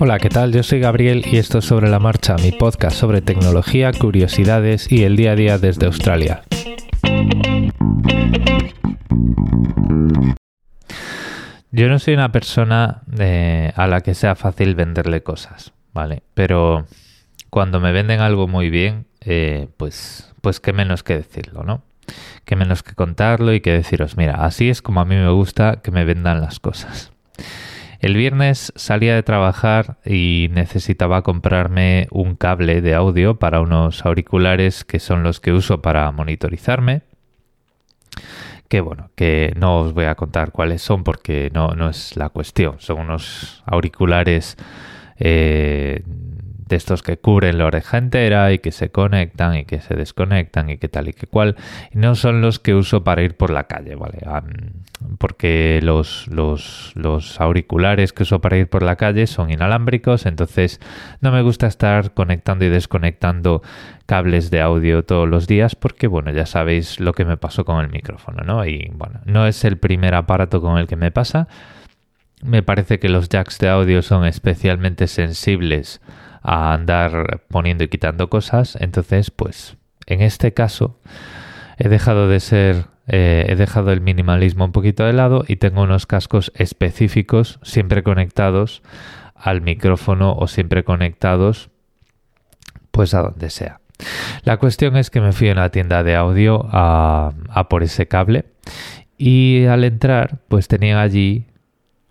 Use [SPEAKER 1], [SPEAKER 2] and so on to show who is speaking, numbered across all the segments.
[SPEAKER 1] Hola, ¿qué tal? Yo soy Gabriel y esto es Sobre la Marcha, mi podcast sobre tecnología, curiosidades y el día a día desde Australia. Yo no soy una persona eh, a la que sea fácil venderle cosas, ¿vale? Pero cuando me venden algo muy bien, eh, pues, pues qué menos que decirlo, ¿no? Qué menos que contarlo y que deciros, mira, así es como a mí me gusta que me vendan las cosas. El viernes salía de trabajar y necesitaba comprarme un cable de audio para unos auriculares que son los que uso para monitorizarme que bueno, que no os voy a contar cuáles son porque no, no es la cuestión. Son unos auriculares eh, estos que cubren la oreja entera y que se conectan y que se desconectan y que tal y que cual. No son los que uso para ir por la calle, ¿vale? porque los, los, los, auriculares que uso para ir por la calle son inalámbricos, entonces no me gusta estar conectando y desconectando cables de audio todos los días porque, bueno, ya sabéis lo que me pasó con el micrófono, ¿no? Y bueno, no es el primer aparato con el que me pasa. Me parece que los jacks de audio son especialmente sensibles a andar poniendo y quitando cosas. Entonces, pues, en este caso, he dejado de ser, eh, he dejado el minimalismo un poquito de lado y tengo unos cascos específicos, siempre conectados al micrófono o siempre conectados, pues a donde sea. La cuestión es que me fui a una tienda de audio a, a por ese cable y al entrar, pues tenía allí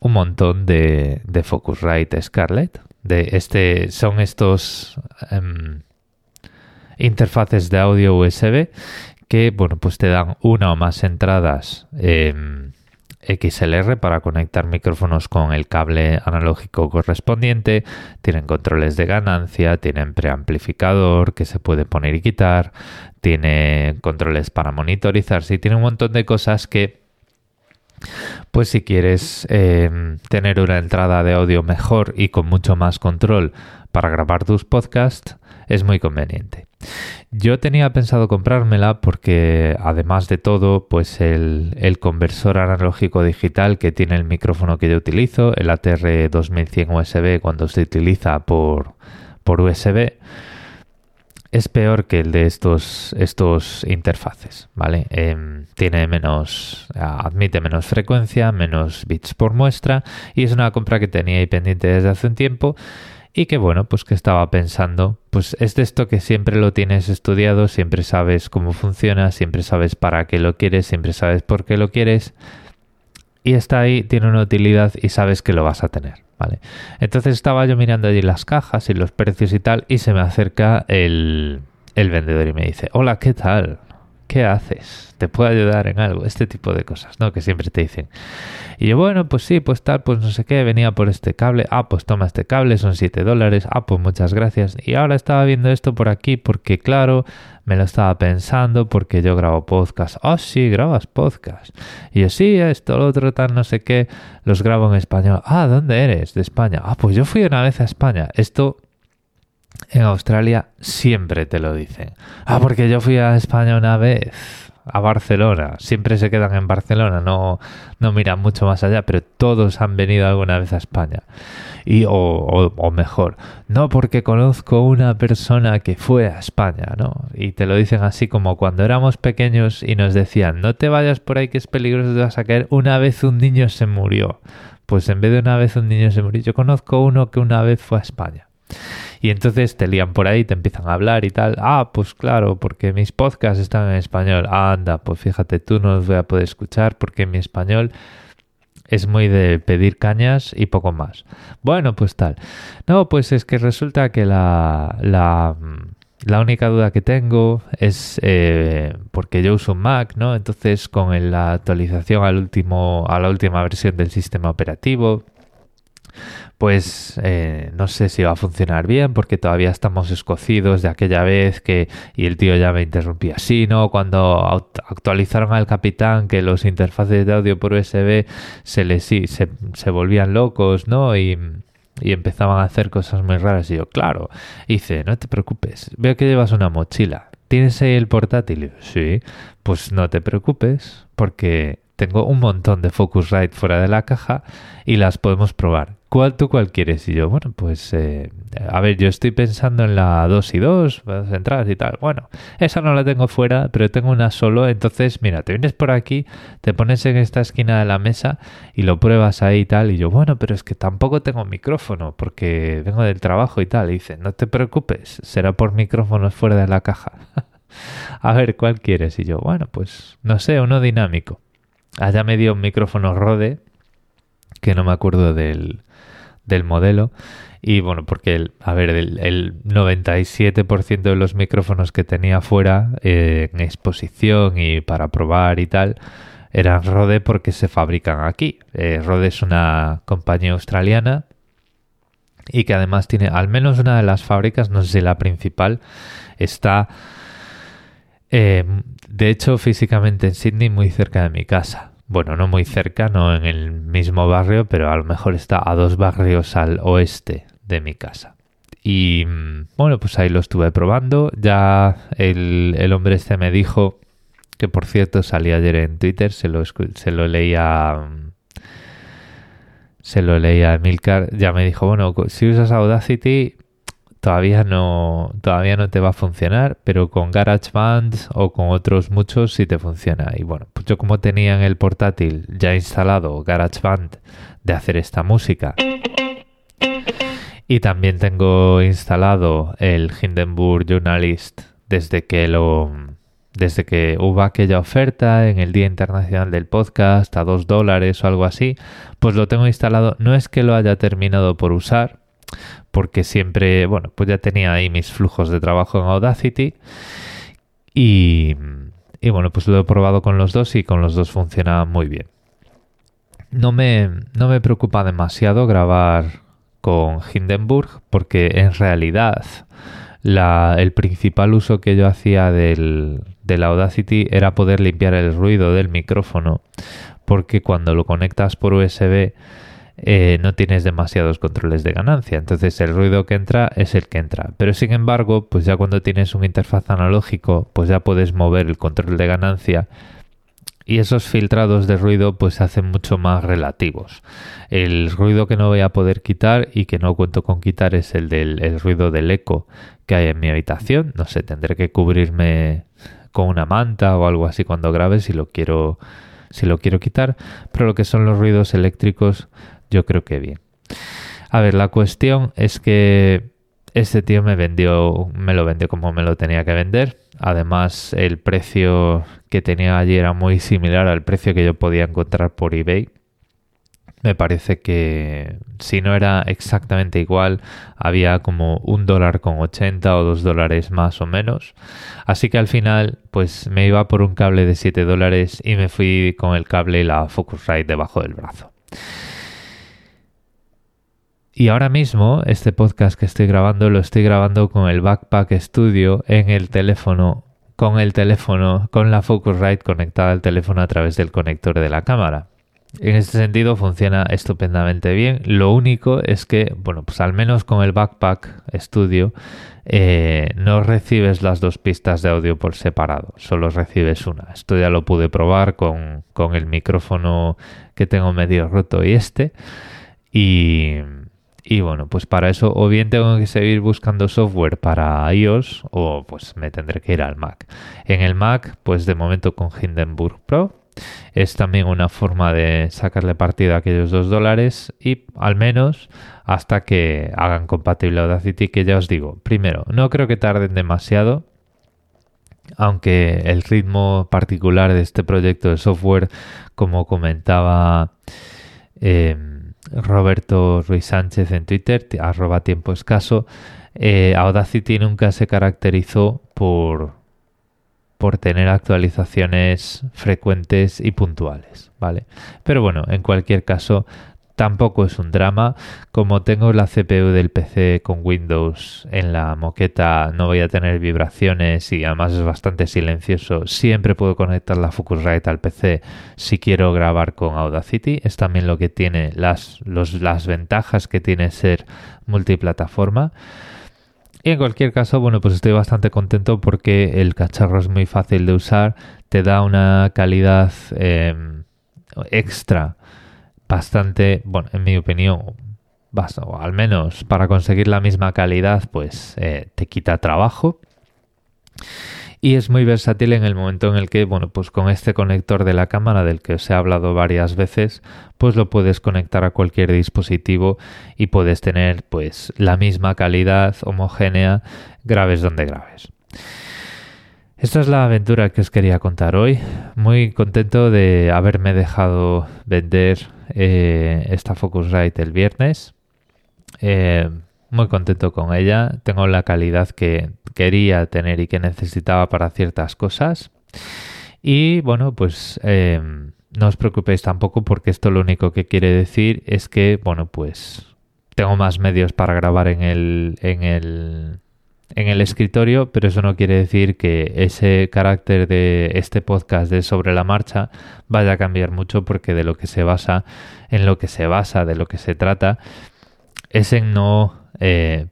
[SPEAKER 1] un montón de, Focusrite Scarlett, de este son estos em, interfaces de audio USB que bueno pues te dan una o más entradas XLR para conectar micrófonos con el cable analógico correspondiente, tienen controles de ganancia, tienen preamplificador que se puede poner y quitar, tiene controles para monitorizarse y tiene un montón de cosas que pues si quieres em, tener una entrada de audio mejor y con mucho más control para grabar tus podcasts, es muy conveniente. Yo tenía pensado comprármela porque además de todo, pues el, el, conversor analógico digital que tiene el micrófono que yo utilizo, el ATR 2100 USB cuando se utiliza por, por USB, es peor que el de estos, estos interfaces, ¿vale? Em, tiene menos, admite menos frecuencia, menos bits por muestra y es una compra que tenía ahí pendiente desde hace un tiempo y que bueno, pues que estaba pensando, pues es de esto que siempre lo tienes estudiado, siempre sabes cómo funciona, siempre sabes para qué lo quieres, siempre sabes por qué lo quieres y está ahí, tiene una utilidad y sabes que lo vas a tener. Entonces estaba yo mirando allí las cajas y los precios y tal, y se me acerca el, el vendedor y me dice, hola, ¿qué tal? ¿Qué haces? ¿Te puedo ayudar en algo? Este tipo de cosas, ¿no? Que siempre te dicen. Y yo, bueno, pues sí, pues tal, pues no sé qué, venía por este cable. Ah, pues toma este cable, son 7 dólares. Ah, pues muchas gracias. Y ahora estaba viendo esto por aquí porque, claro, me lo estaba pensando porque yo grabo podcast. Ah, sí, grabas podcast. Y yo, sí, esto, lo otro, tal, no sé qué, los grabo en español. Ah, ¿dónde eres? De España. Ah, pues yo fui una vez a España. Esto en Australia siempre te lo dicen. Ah, porque yo fui a España una vez, a Barcelona. Siempre se quedan en Barcelona, no, no miran mucho más allá, pero todos han venido alguna vez a España. Y, o, o, mejor, no porque conozco una persona que fue a España, ¿no? Y te lo dicen así como cuando éramos pequeños y nos decían, no te vayas por ahí que es peligroso, te vas a caer. Una vez un niño se murió. Pues en vez de una vez un niño se murió, yo conozco uno que una vez fue a España. Y entonces te lían por ahí, te empiezan a hablar y tal. Ah, pues claro, porque mis podcasts están en español. anda, pues fíjate, tú no los voy a poder escuchar porque mi español es muy de pedir cañas y poco más. Bueno, pues tal. No, pues es que resulta que la, la, la única duda que tengo es eh, porque yo uso un Mac, ¿no? Entonces con la actualización al último, a la última versión del sistema operativo, pues eh, no sé si va a funcionar bien porque todavía estamos escocidos de aquella vez que y el tío ya me interrumpía así, ¿no? Cuando actualizaron al capitán que los interfaces de audio por USB se les se, se volvían locos, ¿no? Y, y empezaban a hacer cosas muy raras y yo, claro, hice, no te preocupes, veo que llevas una mochila, ¿tienes ahí el portátil? Sí, pues no te preocupes porque tengo un montón de Focusrite fuera de la caja y las podemos probar. ¿Cuál tú cuál quieres? Y yo, bueno, pues eh, a ver, yo estoy pensando en la 2 y 2, las entradas y tal. Bueno, esa no la tengo fuera, pero tengo una solo. Entonces, mira, te vienes por aquí, te pones en esta esquina de la mesa y lo pruebas ahí y tal. Y yo, bueno, pero es que tampoco tengo micrófono porque vengo del trabajo y tal. Y dice, no te preocupes, será por micrófonos fuera de la caja. a ver, ¿cuál quieres? Y yo, bueno, pues no sé, uno dinámico. Allá me dio un micrófono Rode, que no me acuerdo del del modelo. Y bueno, porque, el, a ver, el, 97% de los micrófonos que tenía fuera eh, en exposición y para probar y tal eran Rode porque se fabrican aquí. Eh, Rode es una compañía australiana y que además tiene al menos una de las fábricas, no sé si la principal, está eh, de hecho físicamente en Sydney muy cerca de mi casa bueno, no muy cerca, no en el mismo barrio, pero a lo mejor está a dos barrios al oeste de mi casa. Y mm, bueno, pues ahí lo estuve probando. Ya el, hombre este me dijo, que por cierto salí ayer en Twitter, se lo, se lo leía... Mm, se lo leía a Emilcar, ya me dijo, bueno, si usas Audacity, todavía no, todavía no te va a funcionar, pero con GarageBand o con otros muchos sí te funciona. Y bueno, pues yo como tenía en el portátil ya instalado GarageBand de hacer esta música y también tengo instalado el Hindenburg Journalist desde que lo desde que hubo aquella oferta en el Día Internacional del Podcast a dos dólares o algo así, pues lo tengo instalado. No es que lo haya terminado por usar, porque siempre, bueno, pues ya tenía ahí mis flujos de trabajo en Audacity y, y bueno, pues lo he probado con los dos y con los dos funciona muy bien. No me, no me preocupa demasiado grabar con Hindenburg porque en realidad la, el principal uso que yo hacía del, del Audacity era poder limpiar el ruido del micrófono porque cuando lo conectas por USB eh, no tienes demasiados controles de ganancia. Entonces el ruido que entra es el que entra. Pero sin embargo, pues ya cuando tienes un interfaz analógico, pues ya puedes mover el control de ganancia y esos filtrados de ruido pues se hacen mucho más relativos. El ruido que no voy a poder quitar y que no cuento con quitar es el del ruido del eco que hay en mi habitación. No sé, tendré que cubrirme con una manta o algo así cuando grabe si lo quiero si lo quiero quitar, pero lo que son los ruidos eléctricos yo creo que bien. A ver, la cuestión es que este tío me vendió, me lo vendió como me lo tenía que vender. Además, el precio que tenía allí era muy similar al precio que yo podía encontrar por eBay. Me parece que si no era exactamente igual, había como un dólar con 80 o dos dólares más o menos. Así que al final, pues me iba por un cable de 7 dólares y me fui con el cable y la Focusrite debajo del brazo. Y ahora mismo este podcast que estoy grabando lo estoy grabando con el Backpack Studio en el teléfono, con el teléfono, con la Focusrite conectada al teléfono a través del conector de la cámara. En este sentido funciona estupendamente bien. Lo único es que, bueno, pues al menos con el Backpack Studio eh, no recibes las dos pistas de audio por separado, solo recibes una. Esto ya lo pude probar con, con el micrófono que tengo medio roto y este. Y, y bueno, pues para eso o bien tengo que seguir buscando software para iOS o pues me tendré que ir al Mac. En el Mac, pues de momento con Hindenburg Pro es también una forma de sacarle partido a aquellos dos dólares y al menos hasta que hagan compatible Audacity que ya os digo, primero, no creo que tarden demasiado aunque el ritmo particular de este proyecto de software como comentaba eh, Roberto Ruiz Sánchez en Twitter, arroba tiempo escaso, eh, Audacity nunca se caracterizó por, por tener actualizaciones frecuentes y puntuales, ¿vale? Pero bueno, en cualquier caso, Tampoco es un drama. Como tengo la CPU del PC con Windows en la moqueta, no voy a tener vibraciones y además es bastante silencioso. Siempre puedo conectar la Focusrite al PC si quiero grabar con Audacity. Es también lo que tiene las, las ventajas que tiene ser multiplataforma. Y en cualquier caso, bueno, pues estoy bastante contento porque el cacharro es muy fácil de usar, te da una calidad... Em, extra bastante, bueno, en mi opinión, o al menos para conseguir la misma calidad, pues eh, te quita trabajo. Y es muy versátil en el momento en el que, bueno, pues con este conector de la cámara del que os he hablado varias veces, pues lo puedes conectar a cualquier dispositivo y puedes tener pues la misma calidad homogénea, graves donde graves. Esta es la aventura que os quería contar hoy. Muy contento de haberme dejado vender eh, esta Focusrite el viernes. Eh, muy contento con ella. Tengo la calidad que quería tener y que necesitaba para ciertas cosas. Y bueno, pues eh, no os preocupéis tampoco porque esto lo único que quiere decir es que, bueno, pues tengo más medios para grabar en el, en el en el escritorio, pero eso no quiere decir que ese carácter de este podcast de sobre la marcha vaya a cambiar mucho porque de lo que se basa, en lo que se basa, de lo que se trata, es en no eh,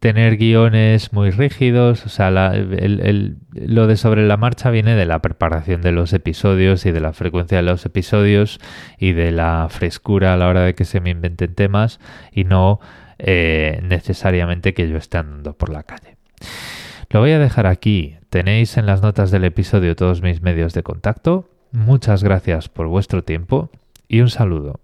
[SPEAKER 1] tener guiones muy rígidos, o sea, lo de sobre la marcha viene de la preparación de los episodios y de la frecuencia de los episodios y de la frescura a la hora de que se me inventen temas y no eh, necesariamente que yo esté andando por la calle. Lo voy a dejar aquí. Tenéis en las notas del episodio todos mis medios de contacto. Muchas gracias por vuestro tiempo y un saludo.